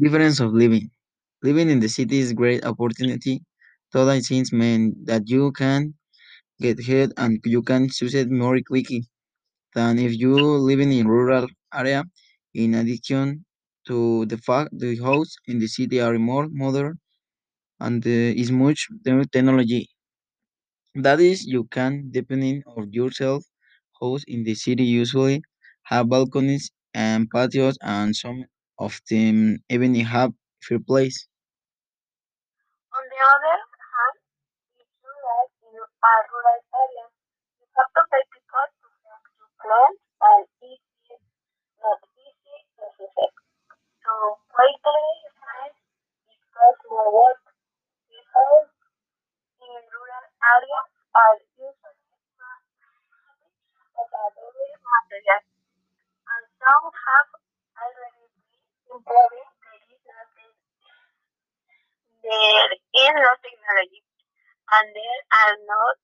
Difference of living. Living in the city is great opportunity. Total things mean that you can get ahead and you can succeed more quickly than if you living in rural area. In addition to the fact the house in the city are more modern and uh, is much te- technology. That is, you can depending on yourself. House in the city usually have balconies and patios, and some of them even have fireplace. On the other hand, if you live in a rural area, you have to pay people to help you plant and it is not easy necessary. So quietly find it costs more work. People in rural areas are usually of a material and some have there is no technology and there are not